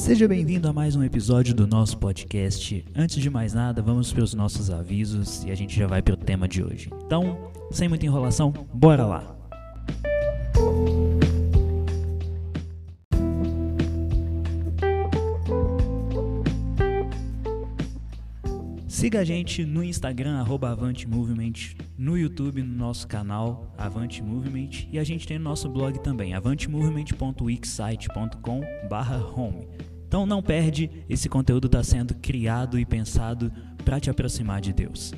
Seja bem-vindo a mais um episódio do nosso podcast. Antes de mais nada, vamos para os nossos avisos e a gente já vai para o tema de hoje. Então, sem muita enrolação, bora lá! Siga a gente no Instagram, arroba Avante Movement, no YouTube, no nosso canal Avante Movement e a gente tem o nosso blog também, avantemovement.wixsite.com home. Então não perde, esse conteúdo está sendo criado e pensado para te aproximar de Deus.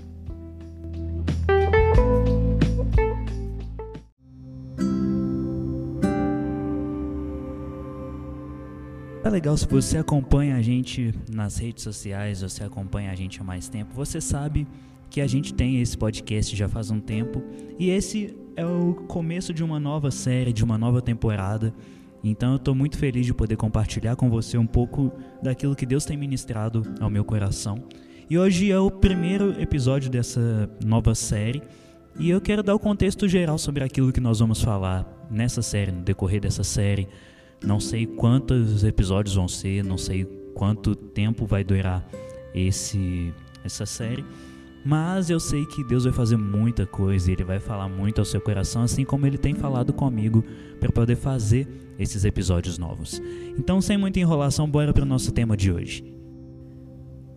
Tá legal se você acompanha a gente nas redes sociais, você acompanha a gente há mais tempo, você sabe que a gente tem esse podcast já faz um tempo e esse é o começo de uma nova série, de uma nova temporada. Então eu estou muito feliz de poder compartilhar com você um pouco daquilo que Deus tem ministrado ao meu coração. E hoje é o primeiro episódio dessa nova série e eu quero dar o contexto geral sobre aquilo que nós vamos falar nessa série, no decorrer dessa série não sei quantos episódios vão ser, não sei quanto tempo vai durar esse essa série, mas eu sei que Deus vai fazer muita coisa, ele vai falar muito ao seu coração, assim como ele tem falado comigo para poder fazer esses episódios novos. Então, sem muita enrolação, bora para o nosso tema de hoje.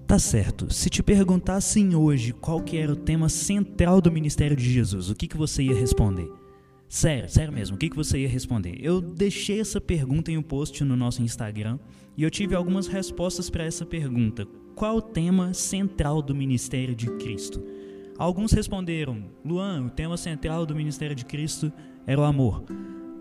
Tá certo. Se te perguntassem hoje qual que era o tema central do ministério de Jesus, o que, que você ia responder? Sério, sério mesmo, o que, que você ia responder? Eu deixei essa pergunta em um post no nosso Instagram e eu tive algumas respostas para essa pergunta. Qual o tema central do ministério de Cristo? Alguns responderam: Luan, o tema central do ministério de Cristo era o amor.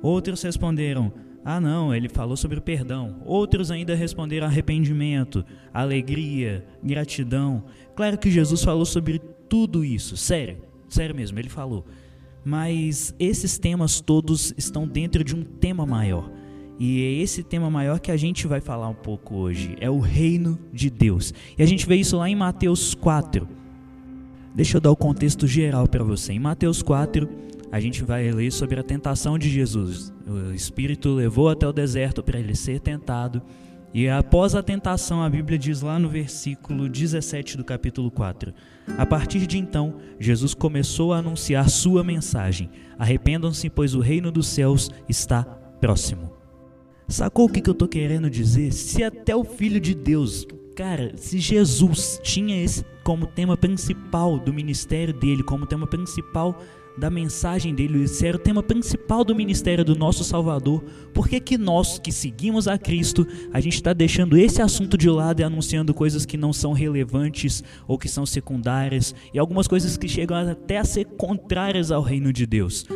Outros responderam: Ah, não, ele falou sobre o perdão. Outros ainda responderam arrependimento, alegria, gratidão. Claro que Jesus falou sobre tudo isso, sério, sério mesmo, ele falou mas esses temas todos estão dentro de um tema maior. E é esse tema maior que a gente vai falar um pouco hoje, é o reino de Deus. E a gente vê isso lá em Mateus 4. Deixa eu dar o contexto geral para você. Em Mateus 4, a gente vai ler sobre a tentação de Jesus. O Espírito levou até o deserto para ele ser tentado. E após a tentação, a Bíblia diz lá no versículo 17 do capítulo 4: A partir de então, Jesus começou a anunciar sua mensagem: Arrependam-se, pois o reino dos céus está próximo. Sacou o que, que eu estou querendo dizer? Se até o Filho de Deus, cara, se Jesus tinha esse como tema principal do ministério dele, como tema principal da mensagem dele, esse era o tema principal do ministério do nosso Salvador. Por que, que nós que seguimos a Cristo, a gente está deixando esse assunto de lado e anunciando coisas que não são relevantes ou que são secundárias e algumas coisas que chegam até a ser contrárias ao reino de Deus?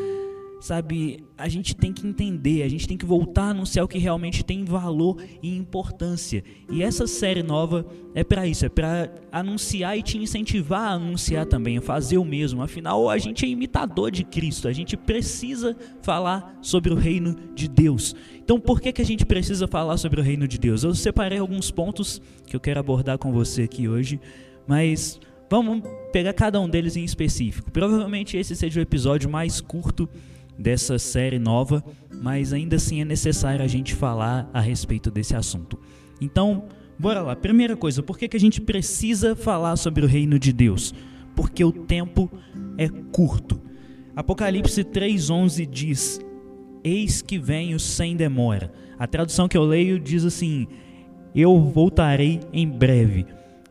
Sabe, a gente tem que entender, a gente tem que voltar a anunciar o que realmente tem valor e importância. E essa série nova é para isso, é para anunciar e te incentivar a anunciar também, a fazer o mesmo. Afinal, a gente é imitador de Cristo, a gente precisa falar sobre o reino de Deus. Então, por que, que a gente precisa falar sobre o reino de Deus? Eu separei alguns pontos que eu quero abordar com você aqui hoje, mas vamos pegar cada um deles em específico. Provavelmente esse seja o episódio mais curto dessa série nova, mas ainda assim é necessário a gente falar a respeito desse assunto. Então, bora lá. Primeira coisa, por que, que a gente precisa falar sobre o reino de Deus? Porque o tempo é curto. Apocalipse 3,11 diz: Eis que venho sem demora. A tradução que eu leio diz assim: Eu voltarei em breve.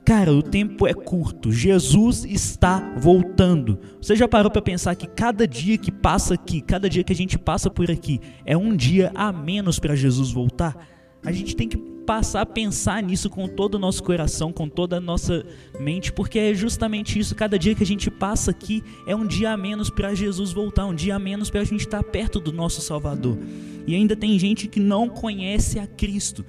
Cara, o tempo é curto. Jesus está voltando. Você já parou para pensar que cada dia que passa aqui, cada dia que a gente passa por aqui, é um dia a menos para Jesus voltar? A gente tem que passar a pensar nisso com todo o nosso coração, com toda a nossa mente, porque é justamente isso. Cada dia que a gente passa aqui é um dia a menos para Jesus voltar, um dia a menos para a gente estar perto do nosso Salvador. E ainda tem gente que não conhece a Cristo.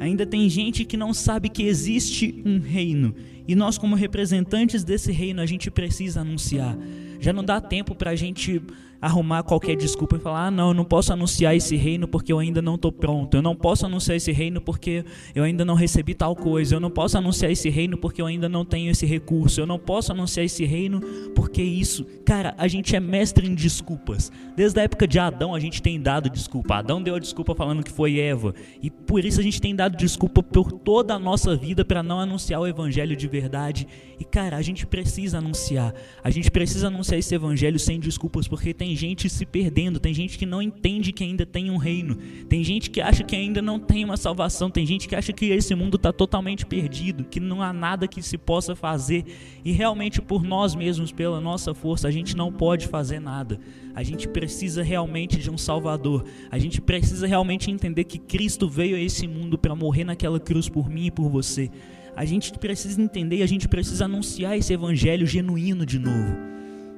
Ainda tem gente que não sabe que existe um reino e nós, como representantes desse reino, a gente precisa anunciar. Já não dá tempo para a gente arrumar qualquer desculpa e falar: ah, não, eu não posso anunciar esse reino porque eu ainda não estou pronto. Eu não posso anunciar esse reino porque eu ainda não recebi tal coisa. Eu não posso anunciar esse reino porque eu ainda não tenho esse recurso. Eu não posso anunciar esse reino porque isso. Cara, a gente é mestre em desculpas. Desde a época de Adão a gente tem dado desculpa. Adão deu a desculpa falando que foi Eva. E por isso a gente tem dado desculpa por toda a nossa vida para não anunciar o evangelho de verdade. E cara, a gente precisa anunciar. A gente precisa anunciar esse evangelho sem desculpas porque tem gente se perdendo, tem gente que não entende que ainda tem um reino, tem gente que acha que ainda não tem uma salvação, tem gente que acha que esse mundo está totalmente perdido, que não há nada que se possa fazer e realmente por nós mesmos, pela nossa força, a gente não pode fazer nada. A gente precisa realmente de um Salvador. A gente precisa realmente entender que Cristo veio a esse mundo para morrer naquela cruz por mim e por você. A gente precisa entender e a gente precisa anunciar esse evangelho genuíno de novo.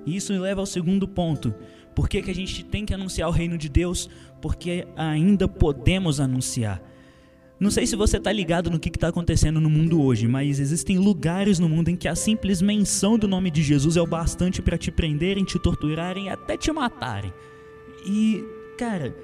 E isso me leva ao segundo ponto. Por que, que a gente tem que anunciar o reino de Deus? Porque ainda podemos anunciar. Não sei se você está ligado no que está acontecendo no mundo hoje, mas existem lugares no mundo em que a simples menção do nome de Jesus é o bastante para te prenderem, te torturarem e até te matarem. E, cara,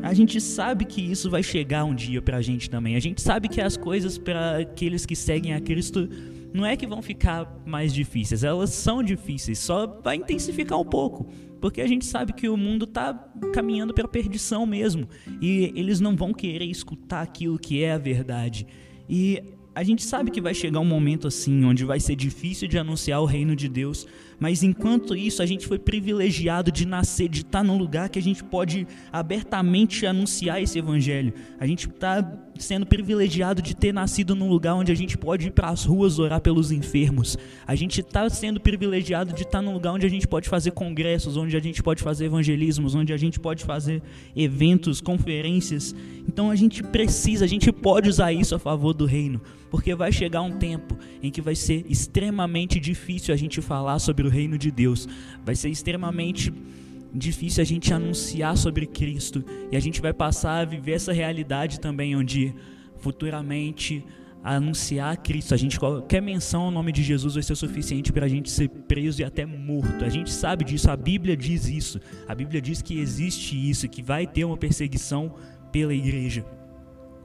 a gente sabe que isso vai chegar um dia para a gente também. A gente sabe que as coisas para aqueles que seguem a Cristo não é que vão ficar mais difíceis, elas são difíceis, só vai intensificar um pouco. Porque a gente sabe que o mundo está caminhando para a perdição mesmo. E eles não vão querer escutar aquilo que é a verdade. E a gente sabe que vai chegar um momento assim, onde vai ser difícil de anunciar o reino de Deus, mas enquanto isso, a gente foi privilegiado de nascer, de estar num lugar que a gente pode abertamente anunciar esse evangelho. A gente está sendo privilegiado de ter nascido num lugar onde a gente pode ir para as ruas orar pelos enfermos. A gente está sendo privilegiado de estar num lugar onde a gente pode fazer congressos, onde a gente pode fazer evangelismos, onde a gente pode fazer eventos, conferências. Então a gente precisa, a gente pode usar isso a favor do reino, porque vai chegar um tempo em que vai ser extremamente difícil a gente falar sobre o reino de Deus. Vai ser extremamente difícil a gente anunciar sobre Cristo e a gente vai passar a viver essa realidade também onde futuramente anunciar Cristo, a gente qualquer menção ao nome de Jesus vai ser suficiente para a gente ser preso e até morto. A gente sabe disso, a Bíblia diz isso. A Bíblia diz que existe isso, que vai ter uma perseguição pela igreja.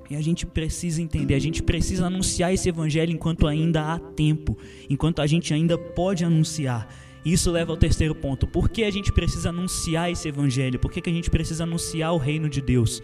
E a gente precisa entender, a gente precisa anunciar esse evangelho enquanto ainda há tempo, enquanto a gente ainda pode anunciar. Isso leva ao terceiro ponto. Por que a gente precisa anunciar esse evangelho? Por que, que a gente precisa anunciar o reino de Deus?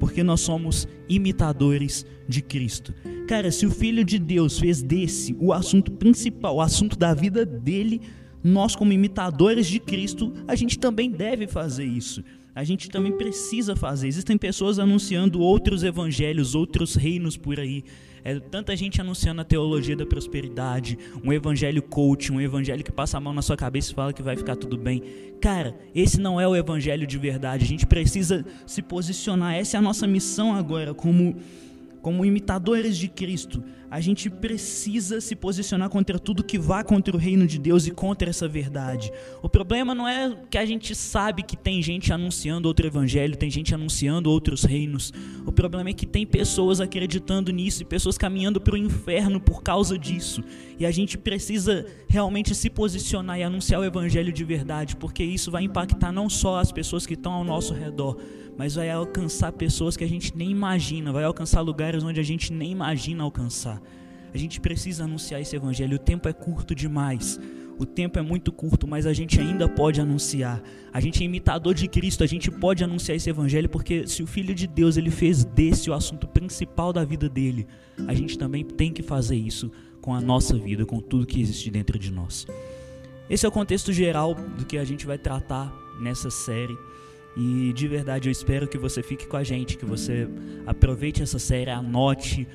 Porque nós somos imitadores de Cristo. Cara, se o Filho de Deus fez desse o assunto principal, o assunto da vida dele, nós, como imitadores de Cristo, a gente também deve fazer isso a gente também precisa fazer. Existem pessoas anunciando outros evangelhos, outros reinos por aí. É tanta gente anunciando a teologia da prosperidade, um evangelho coach, um evangelho que passa a mão na sua cabeça e fala que vai ficar tudo bem. Cara, esse não é o evangelho de verdade. A gente precisa se posicionar. Essa é a nossa missão agora como como imitadores de Cristo, a gente precisa se posicionar contra tudo que vá contra o reino de Deus e contra essa verdade. O problema não é que a gente sabe que tem gente anunciando outro evangelho, tem gente anunciando outros reinos. O problema é que tem pessoas acreditando nisso e pessoas caminhando para o inferno por causa disso. E a gente precisa realmente se posicionar e anunciar o evangelho de verdade, porque isso vai impactar não só as pessoas que estão ao nosso redor, mas vai alcançar pessoas que a gente nem imagina, vai alcançar lugares onde a gente nem imagina alcançar. A gente precisa anunciar esse evangelho. O tempo é curto demais. O tempo é muito curto, mas a gente ainda pode anunciar. A gente é imitador de Cristo, a gente pode anunciar esse evangelho porque se o filho de Deus ele fez desse o assunto principal da vida dele, a gente também tem que fazer isso com a nossa vida, com tudo que existe dentro de nós. Esse é o contexto geral do que a gente vai tratar nessa série. E de verdade eu espero que você fique com a gente, que você aproveite essa série, anote,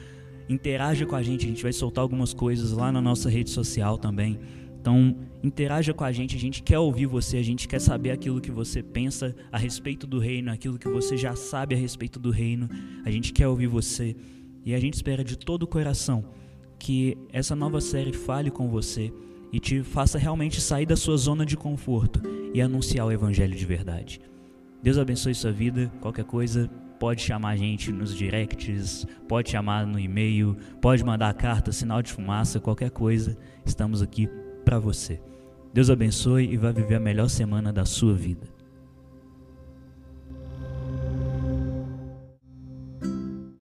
interaja com a gente. A gente vai soltar algumas coisas lá na nossa rede social também. Então, interaja com a gente, a gente quer ouvir você, a gente quer saber aquilo que você pensa a respeito do reino, aquilo que você já sabe a respeito do reino. A gente quer ouvir você e a gente espera de todo o coração que essa nova série fale com você e te faça realmente sair da sua zona de conforto e anunciar o evangelho de verdade. Deus abençoe sua vida. Qualquer coisa, pode chamar a gente nos directs, pode chamar no e-mail, pode mandar carta, sinal de fumaça, qualquer coisa. Estamos aqui para você. Deus abençoe e vá viver a melhor semana da sua vida.